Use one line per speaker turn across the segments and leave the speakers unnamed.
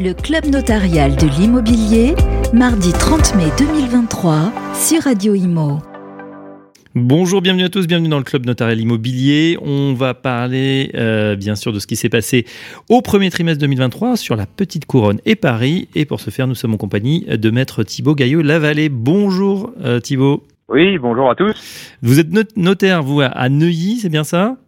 Le Club notarial de l'immobilier, mardi 30 mai 2023 sur Radio Imo.
Bonjour, bienvenue à tous, bienvenue dans le Club notarial immobilier. On va parler euh, bien sûr de ce qui s'est passé au premier trimestre 2023 sur la Petite Couronne et Paris. Et pour ce faire, nous sommes en compagnie de maître Thibaut Gaillot-Lavallée. Bonjour euh, Thibaut.
Oui, bonjour à tous.
Vous êtes notaire, vous, à Neuilly, c'est bien ça?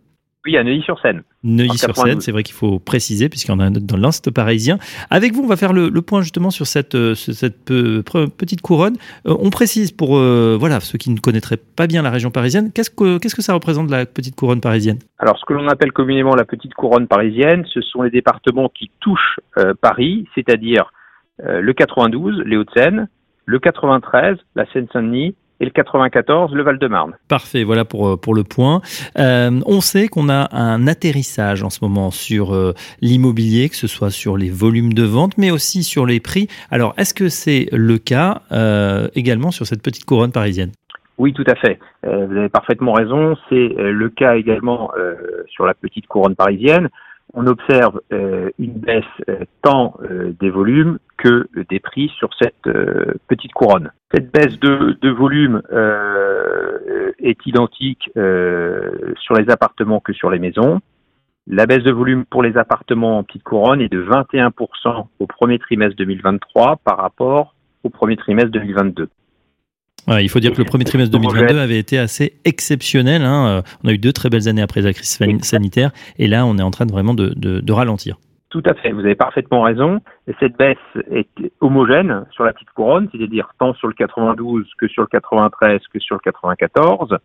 À Neuilly-sur-Seine.
Neuilly-sur-Seine, c'est vrai qu'il faut préciser, puisqu'il y en a un dans l'Inst parisien. Avec vous, on va faire le, point justement sur cette, euh, cette petite couronne. Euh, on précise pour euh, voilà, ceux qui ne connaîtraient pas bien la région parisienne, qu'est-ce que, qu'est-ce que ça représente la petite couronne parisienne?
Alors, ce que l'on appelle communément la petite couronne parisienne, ce sont les départements qui touchent Paris, c'est-à-dire le 92, les Hauts-de-Seine, le 93, la Seine-Saint-Denis, et le 94, le Val-de-Marne.
Parfait, voilà pour, euh, pour le point. Euh, on sait qu'on a un atterrissage en ce moment sur euh, l'immobilier, que ce soit sur les volumes de vente, mais aussi sur les prix. Alors, est-ce que c'est le cas également sur cette petite couronne parisienne?
Oui, tout à fait. vous avez parfaitement raison. C'est le cas également sur la petite couronne parisienne on observe euh, une baisse euh, tant euh, des volumes que des prix sur cette petite couronne. Cette baisse de, de volume est identique sur les appartements que sur les maisons. La baisse de volume pour les appartements en petite couronne est de 21% au premier trimestre 2023 par rapport au premier trimestre 2022
il faut dire que le premier trimestre 2022 avait été assez exceptionnel. Hein. Euh, on a eu deux très belles années après la crise sanitaire et là, on est en train de vraiment de, ralentir.
Tout à fait, vous avez parfaitement raison. cette baisse est homogène sur la petite couronne, c'est-à-dire tant sur le 92 que sur le 93 que sur le 94.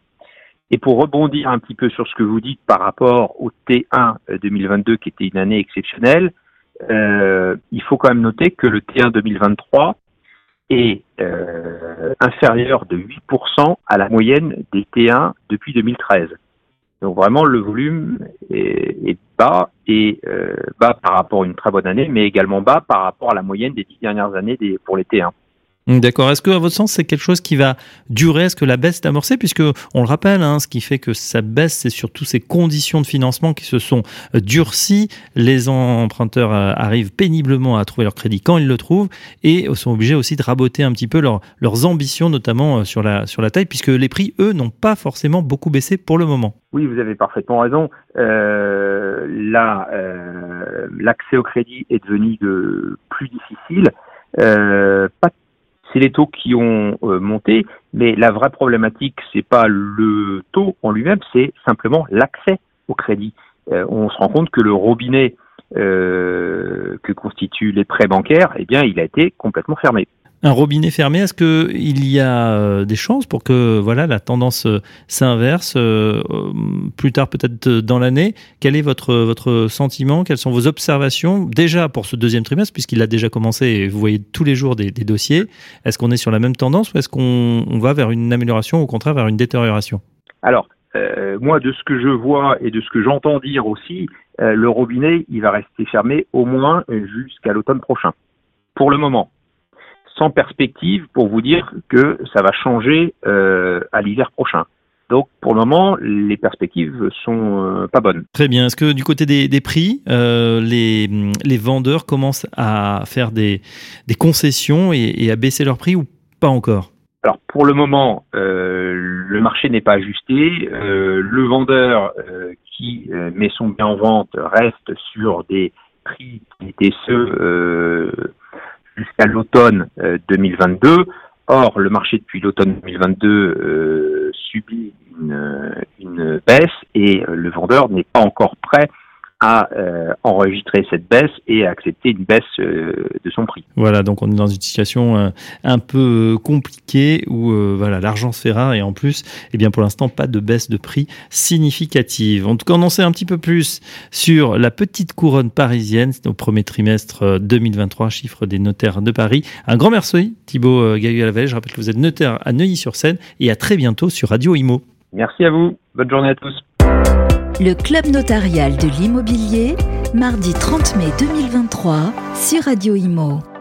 Et pour rebondir un petit peu sur ce que vous dites par rapport au T1 2022 qui était une année exceptionnelle, euh, il faut quand même noter que le T1 2023 est euh, inférieur de 8% à la moyenne des T1 depuis 2013. Donc vraiment le volume est, bas et euh, bas par rapport à une très bonne année, mais également bas par rapport à la moyenne des dix dernières années pour les T1.
D'accord. Est-ce que, à votre sens, c'est quelque chose qui va durer? Est-ce que la baisse est amorcée Puisque, on le rappelle, hein, ce qui fait que ça baisse, c'est surtout ces conditions de financement qui se sont durcies. Les emprunteurs euh, arrivent péniblement à trouver leur crédit quand ils le trouvent et sont obligés aussi de raboter un petit peu leurs ambitions, notamment euh, sur la, sur la taille, puisque les prix, eux, n'ont pas forcément beaucoup baissé pour le moment.
Oui, vous avez parfaitement raison. Euh, là, euh, l'accès au crédit est devenu de plus difficile. Euh, c'est les taux qui ont euh, monté, mais la vraie problématique, c'est pas le taux en lui-même, c'est simplement l'accès au crédit. Euh, on se rend compte que le robinet euh, que constituent les prêts bancaires, eh bien, il a été complètement fermé
un robinet fermé, est-ce qu'il y a euh, des chances pour que voilà la tendance euh, s'inverse euh, plus tard peut-être dans l'année? Quel est votre, votre sentiment? Quelles sont vos observations? Déjà pour ce deuxième trimestre puisqu'il a déjà commencé et vous voyez tous les jours des, dossiers Est-ce qu'on est sur la même tendance ou est-ce qu'on va vers une amélioration ou au contraire vers une détérioration?
Alors, moi, de ce que je vois et de ce que j'entends dire aussi, le robinet, il va rester fermé au moins jusqu'à l'automne prochain. Pour le moment sans perspective pour vous dire que ça va changer euh, à l'hiver prochain. Donc pour le moment, les perspectives sont euh, pas bonnes.
Très bien. Est-ce que du côté des, des prix, euh, les, les, vendeurs commencent à faire des, des concessions et, et, à baisser leurs prix ou pas encore?
Alors pour le moment, le marché n'est pas ajusté. Le vendeur qui met son bien en vente reste sur des prix qui étaient ceux jusqu'à l'automne 2022. Euh, Or, le marché depuis l'automne 2022 euh, subit une, une, baisse et euh, le vendeur n'est pas encore prêt à euh, enregistrer cette baisse et à accepter une baisse euh, de son prix.
Voilà, donc on est dans une situation euh, un peu compliquée où voilà l'argent se fait rare et en plus, eh bien pour l'instant pas de baisse de prix significative. En tout cas, on en sait un petit peu plus sur la petite couronne parisienne au premier trimestre 2023, chiffre des notaires de Paris. Un grand merci Thibaut à Je rappelle que vous êtes notaire à Neuilly-sur-Seine et à très bientôt sur Radio Imo.
Merci à vous. Bonne journée à tous.
Le Club notarial de l'immobilier, mardi 30 mai 2023 sur Radio Imo.